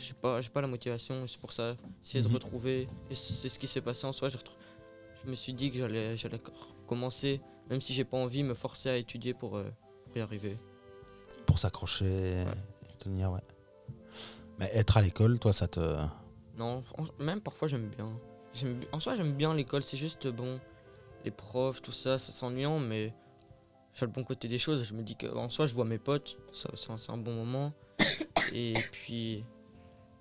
H: J'ai pas, j'ai pas la motivation, c'est pour ça, essayer
B: Mhm.
H: de retrouver. Et c'est ce qui s'est passé en soi. Je me suis dit que j'allais, j'allais commencer, même si j'ai pas envie, me forcer à étudier pour, euh, pour y arriver.
B: Pour s'accrocher et tenir, ouais. Mais être à l'école, toi, ça te.
H: Non, en- même parfois j'aime bien. En soi, j'aime bien l'école, c'est juste bon, les profs, tout ça, ça s'ennuyant, mais j'ai le bon côté des choses. Je me dis qu'en soi, je vois mes potes, c'est un- bon moment. Et puis,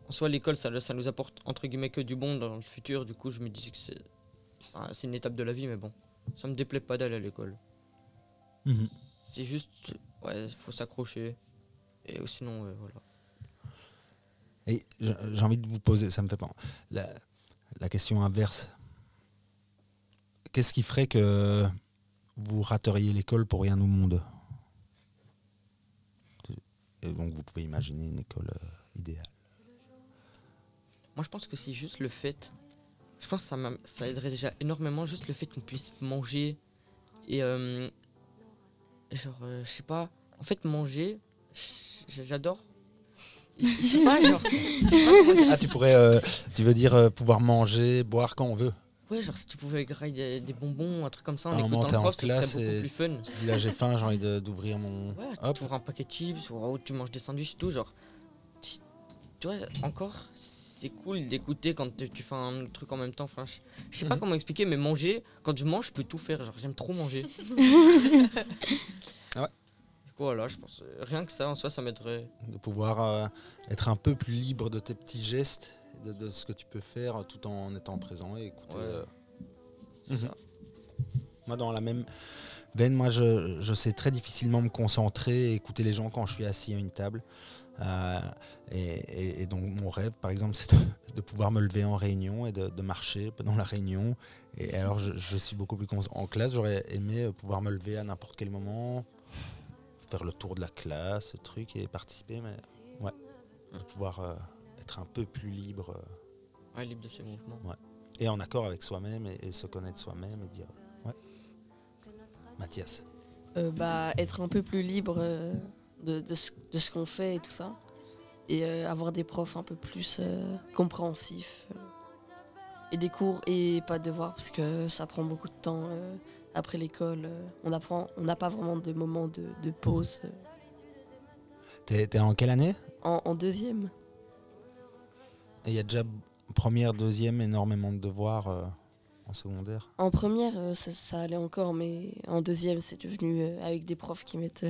H: en soi, l'école, ça, ça nous apporte entre guillemets que du bon dans le futur. Du coup, je me dis que c'est c'est un- c'est une étape de la vie, mais bon, ça me déplaît pas d'aller à l'école.
B: Mhm.
H: C'est juste, ouais, faut s'accrocher. Et sinon, voilà.
B: Et j'ai envie de vous poser, ça me fait pas. La, la question inverse. Qu'est-ce qui ferait que vous rateriez l'école pour rien au monde? Et donc vous pouvez imaginer une école euh, idéale.
H: Moi, je pense que c'est juste le fait. Je pense que ça, ça aiderait déjà énormément, juste le fait qu'on puisse manger. Et. euh, genre, euh, je sais pas. En fait, manger, j'adore. Je sais pas, genre.
B: Ah, tu pourrais, euh, tu veux dire euh, pouvoir manger, boire quand on veut?
H: Ouais, genre, si tu pouvais grailler des, des bonbons, un truc comme ça, en
B: un moment,
H: écoutant
B: t'es
H: le
B: en
H: prof, ce serait
B: classe
H: beaucoup
B: et-
H: plus fun.
B: Tu dis, Là, j'ai faim, j'ai envie de- d'ouvrir mon.
H: Ouais,
B: Hop.
H: tu ouvres un paquet de chips, ou tu manges des sandwichs et tout, genre. Tu, tu vois, encore, c'est cool d'écouter quand tu fais un truc en même temps. Enfin, je sais pas
B: Mhm.
H: comment expliquer, mais manger, quand je mange, je peux tout faire. Genre, j'aime trop manger.
B: Ah ouais.
H: Du coup, voilà, je pense. euh, Rien que ça, en soi, ça m'aiderait.
B: de pouvoir euh, être un peu plus libre de tes petits gestes, de, de ce que tu peux faire tout en étant présent et écouter.
H: Ouais.
B: euh, Mhm.
H: ça.
B: Moi, dans la même veine, moi, je, je sais très difficilement me concentrer et écouter les gens quand je suis assis à une table. Euh, et, et- et donc, mon rêve, par exemple, c'est de, de pouvoir me lever en réunion et de, de marcher pendant la réunion. Et alors, je, je suis beaucoup plus en classe. J'aurais aimé pouvoir me lever à n'importe quel moment, faire le tour de la classe, ce truc, et participer. Mais ouais, de pouvoir euh, être un peu plus libre euh,
H: Ouais, libre de ses mouvements.
B: et en accord avec soi-même et, et se connaître soi-même et dire ouais. Mathias.
G: Euh, bah, être un peu plus libre euh, de, de ce, de ce qu'on fait et tout ça. Et euh, avoir des profs un peu plus euh, compréhensifs. et des cours et pas de devoirs parce que ça prend beaucoup de temps euh, après l'école. euh, on apprend, on n'a pas vraiment de moment de, de pause. euh.
B: T'es en quelle année?
G: En, en deuxième,
B: il y a déjà première, deuxième, énormément de devoirs euh, en secondaire.
G: en première, euh, ça, ça allait encore, mais en deuxième, c'est devenu euh, avec des profs qui mettent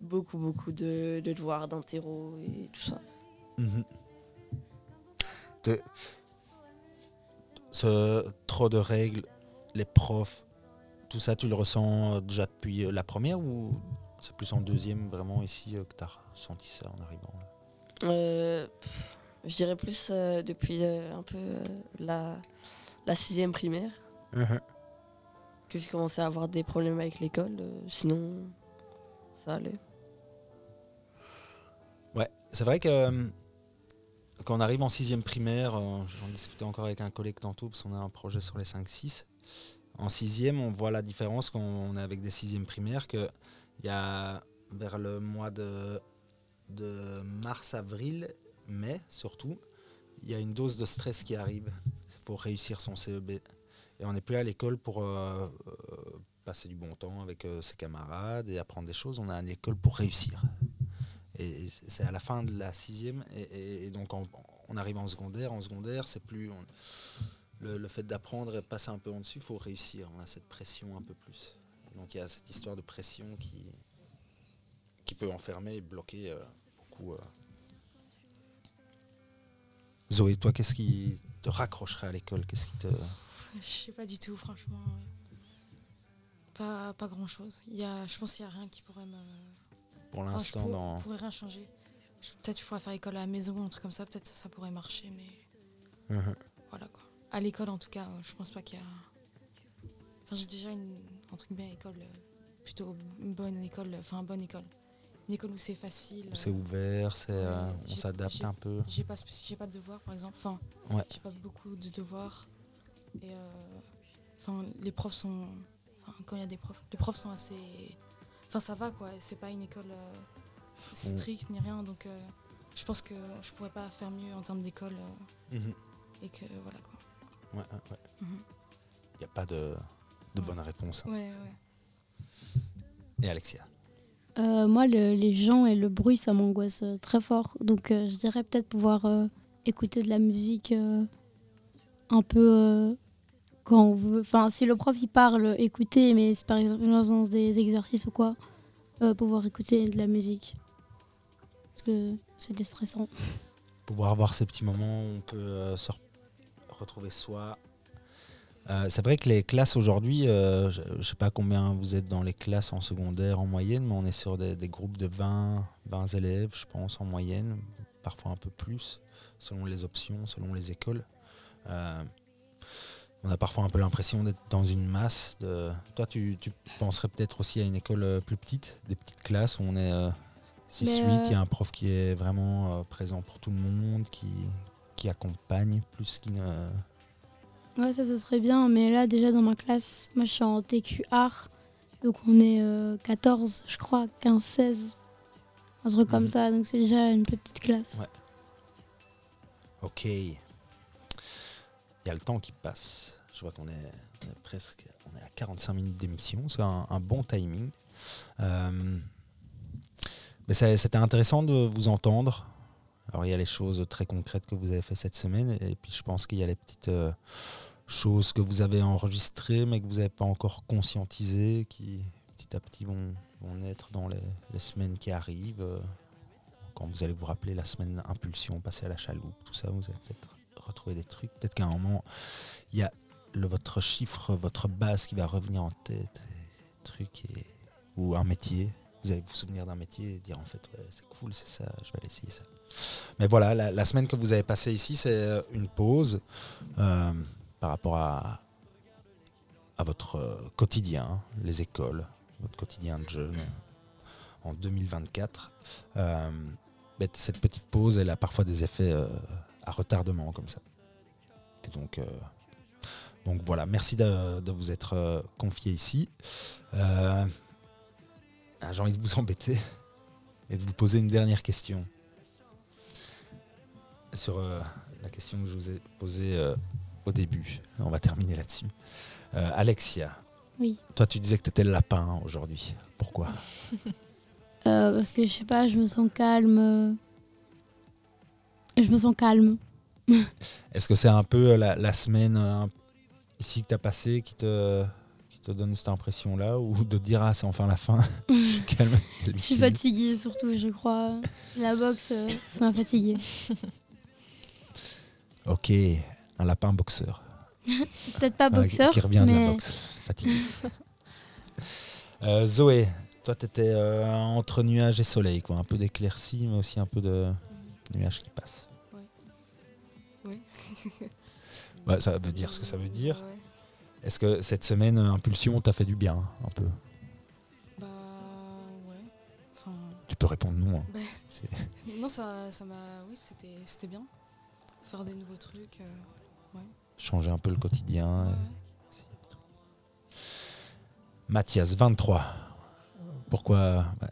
G: beaucoup, beaucoup de, de devoirs, d'interro et tout ça.
B: Mhm. Te- ce trop de règles, les profs, tout ça, tu le ressens déjà depuis la première ou c'est plus en deuxième vraiment ici que tu as ressenti ça en arrivant là?
G: Je dirais plus euh, depuis euh, un peu euh, la, la sixième primaire que j'ai commencé à avoir des problèmes avec l'école. sinon, ça allait.
B: Ouais, c'est vrai que quand on arrive en sixième primaire, j'en discutais encore avec un collègue tantôt parce qu'on a un projet sur les 5-6. En sixième, on voit la différence quand on est avec des sixièmes primaires que il y a vers le mois de, de mars-avril, mai surtout, il y a une dose de stress qui arrive pour réussir son CEB. Et on n'est plus à l'école pour euh, euh, passer du bon temps avec euh, ses camarades et apprendre des choses. On est à l'école pour réussir. Et c'est à la fin de la sixième. Et, donc, on, arrive en secondaire. En secondaire, c'est plus. le, fait d'apprendre et passer un peu en dessus, il faut réussir. On a cette pression un peu plus. Donc, il y a cette histoire de pression qui, qui peut enfermer et bloquer beaucoup. Euh. Zoé, toi, qu'est-ce qui te raccrocherait à l'école? Qu'est-ce qui te.
F: Je sais pas du tout, franchement. euh, Pas, pas grand chose. Il y a, je pense qu'il n'y a rien qui pourrait me.
B: Pour
F: enfin,
B: l'instant,
F: pour-
B: dans.
F: pourrais rien changer. Peut-être je pourrais faire école à la maison, un truc comme ça, peut-être ça, ça pourrait marcher, mais
B: Mhm.
F: voilà quoi. À l'école en tout cas, euh, je pense pas qu'il y a. Enfin, j'ai déjà une truc bien école, euh, plutôt une bonne école, enfin bonne école. Une école où c'est facile.
B: C'est
F: euh,
B: ouvert, c'est, euh, on s'adapte un peu.
F: J'ai pas, j'ai pas de devoirs par exemple. Enfin,
B: Ouais.
F: j'ai pas beaucoup de devoirs. Et euh, enfin, les profs sont. quand il y a des profs, les profs sont assez. Enfin, ça va quoi. C'est pas une école stricte ni rien. Donc, je pense que je pourrais pas faire mieux en termes d'école.
B: Mhm.
F: et que voilà quoi.
B: Ouais, ouais.
F: Mhm.
B: Il n'y a pas de, de
F: Ouais.
B: bonne réponse. hein.
F: Ouais, ouais.
B: Et Alexia?
D: Euh, moi, le- les gens et le bruit, ça m'angoisse euh, très fort. Donc, euh, je dirais peut-être pouvoir écouter de la musique un peu quand on veut. Enfin, si le prof il parle, écouter, mais c'est par exemple dans des exercices ou quoi, pouvoir écouter de la musique. Parce que c'est déstressant.
B: pouvoir avoir ces petits moments où on peut se re- retrouver soi. Euh, c'est vrai que les classes aujourd'hui, euh, je ne sais pas combien vous êtes dans les classes en secondaire en moyenne, mais on est sur des, des groupes de 20, 20 élèves, je pense, en moyenne, parfois un peu plus, selon les options, selon les écoles. Euh, on a parfois un peu l'impression d'être dans une masse. De... Toi, tu, tu penserais peut-être aussi à une école plus petite, des petites classes où on est 6-8,
D: Mais,
B: il y a un prof qui est vraiment présent pour tout le monde, qui, qui accompagne plus qu'il ne...
D: Ouais, ça, ce serait bien. Mais là, déjà dans ma classe, moi, je suis en TQ art. Donc, on est euh, 14, je crois, 15, 16. Un truc comme
B: Mhm.
D: ça. Donc, c'est déjà une petite classe.
B: Ouais. Ok. Il y a le temps qui passe. Je vois qu'on est, presque on est à 45 minutes d'émission. C'est un, un bon timing. Euh, mais c'était intéressant de vous entendre. Alors il y a les choses très concrètes que vous avez fait cette semaine et puis je pense qu'il y a les petites euh, choses que vous avez enregistrées mais que vous n'avez pas encore conscientisées qui petit à petit vont, vont naître dans les, les semaines qui arrivent. quand vous allez vous rappeler la semaine impulsion, passer à la chaloupe, tout ça, vous allez peut-être retrouver des trucs. Peut-être qu'à un moment, il y a le, votre chiffre, votre base qui va revenir en tête, truc, et, ou un métier. Vous allez vous souvenir d'un métier et dire en fait, ouais, c'est cool, c'est ça, je vais aller essayer ça. Mais voilà, la, la semaine que vous avez passée ici, c'est euh, une pause euh, par rapport à, à votre euh, quotidien, les écoles, votre quotidien de jeune en 2024. Euh, cette petite pause, elle a parfois des effets euh, à retardement comme ça. Donc, euh, donc voilà, merci de, de vous être euh, confié ici. Euh, ah, J'ai envie de vous embêter et de vous poser une dernière question. Sur euh, la question que je vous ai posée euh, au début. On va terminer là-dessus. Euh, Alexia,
D: Oui.
B: toi tu disais que tu étais le lapin aujourd'hui. Pourquoi?
D: Euh, parce que je sais pas, je me sens calme. Je me sens calme.
B: Est-ce que c'est un peu la, la semaine euh, ici que tu as passée qui te, qui te donne cette impression-là Ou de dire, ah, c'est enfin la fin? Je suis calme.
D: Je suis fatiguée surtout, je crois. La boxe, ça m'a fatiguée.
B: Ok, un lapin boxeur.
D: Peut-être pas boxeur,
B: qui revient de la boxe. Fatigué. Euh, Zoé, toi, tu étais entre nuages et soleil, quoi. Un peu d'éclaircie, mais aussi un peu de nuages qui passent.
F: Oui.
B: Bah, ça veut dire ce que ça veut dire.
F: Ouais.
B: Est-ce que cette semaine, euh, Impulsion t'a fait du bien, un peu?
F: Bah ouais. Enfin,
B: Tu peux répondre non. hein.
F: bah, non, ça, ça m'a. Oui, c'était, c'était bien. Faire des nouveaux trucs. Euh,
B: Changer un peu le quotidien.
F: ouais.
B: Mathias, 23. Pourquoi bah,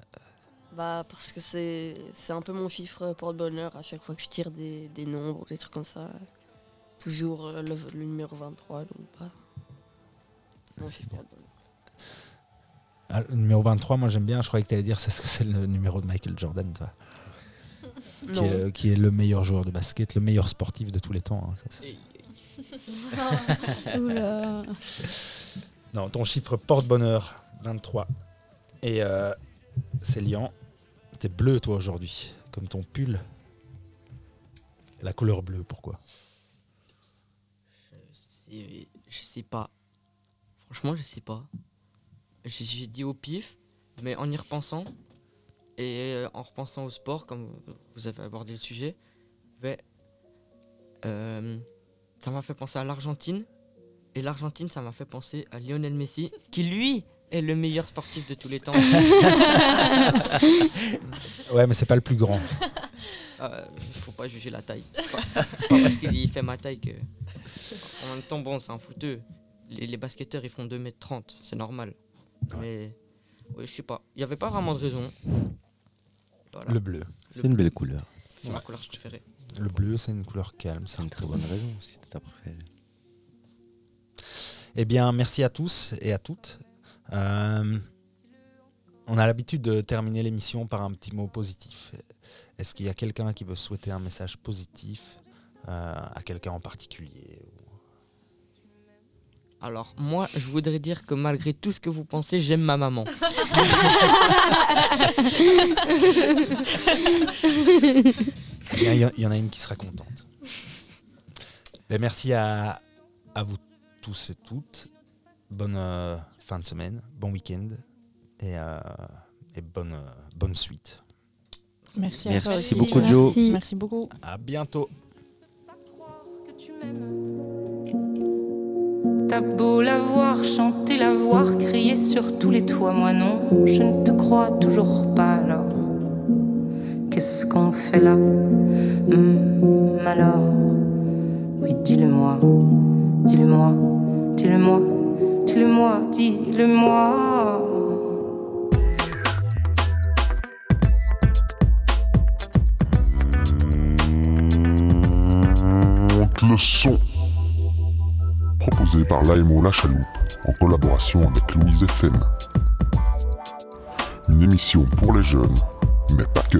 G: Bah parce que c'est c'est un peu mon chiffre porte-bonheur à chaque fois que je tire des, des nombres, des trucs comme ça. Toujours euh, le, le numéro 23, donc bah. C'est mon chiffre porte-bonheur.
B: ah, Le numéro 23, moi j'aime bien. Je croyais que tu allais dire c'est ce que c'est le numéro de Michael Jordan, toi. Qui est, qui est le meilleur joueur de basket, le meilleur sportif de tous les temps. hein, ça,
D: Oula.
B: Non, ton chiffre porte-bonheur, 23. Et euh, Célian, t'es bleu toi aujourd'hui, comme ton pull. La couleur bleue, pourquoi?
H: Je je sais pas. Franchement, je sais pas. J'ai dit au pif, mais en y repensant et euh, en repensant au sport, comme vous avez abordé le sujet, ben, euh, ça m'a fait penser à l'Argentine Et l'Argentine, ça m'a fait penser à Lionel Messi, qui lui est le meilleur sportif de tous les temps.
B: Ouais, mais c'est pas le plus grand.
H: Euh, faut pas juger la taille. C'est pas, parce qu'il fait ma taille que. En même temps, bon, c'est un fouteux. Les, les basketteurs, ils font 2m30, c'est normal. Mais, ouais, je sais pas. Il n'y avait pas vraiment de raison. Voilà.
B: Le bleu.
C: C'est une belle couleur.
H: C'est ma couleur préférée.
B: Le bleu, c'est une couleur calme.
C: C'est une très bonne raison si c'était ta préférée.
B: Eh bien, merci à tous et à toutes. Euh, on a l'habitude de terminer l'émission par un petit mot positif. Est-ce qu'il y a quelqu'un qui veut souhaiter un message positif euh, à quelqu'un en particulier
H: Alors, moi, je voudrais dire que malgré tout ce que vous pensez, j'aime ma maman.
B: Il y, y en a une qui sera contente. Ben, merci à, à vous tous et toutes. Bonne euh, fin de semaine, bon week-end et, euh, et bonne, euh, bonne suite.
E: Merci à
C: Merci
E: toi aussi.
C: beaucoup, Joe.
D: Merci.
E: Merci beaucoup.
B: À bientôt.
A: que tu m'aimes. T'as beau la voir chanter, la voir crier sur tous les toits, moi non, je ne te crois toujours pas. Qu'est-ce qu'on fait là? Hum, Alors, oui, dis-le-moi, dis-le-moi, dis-le-moi, dis-le-moi, dis-le-moi.
J: Le son. Proposé par l'AMO La Chaloupe en collaboration avec Louise FM. Une émission pour les jeunes, mais pas que.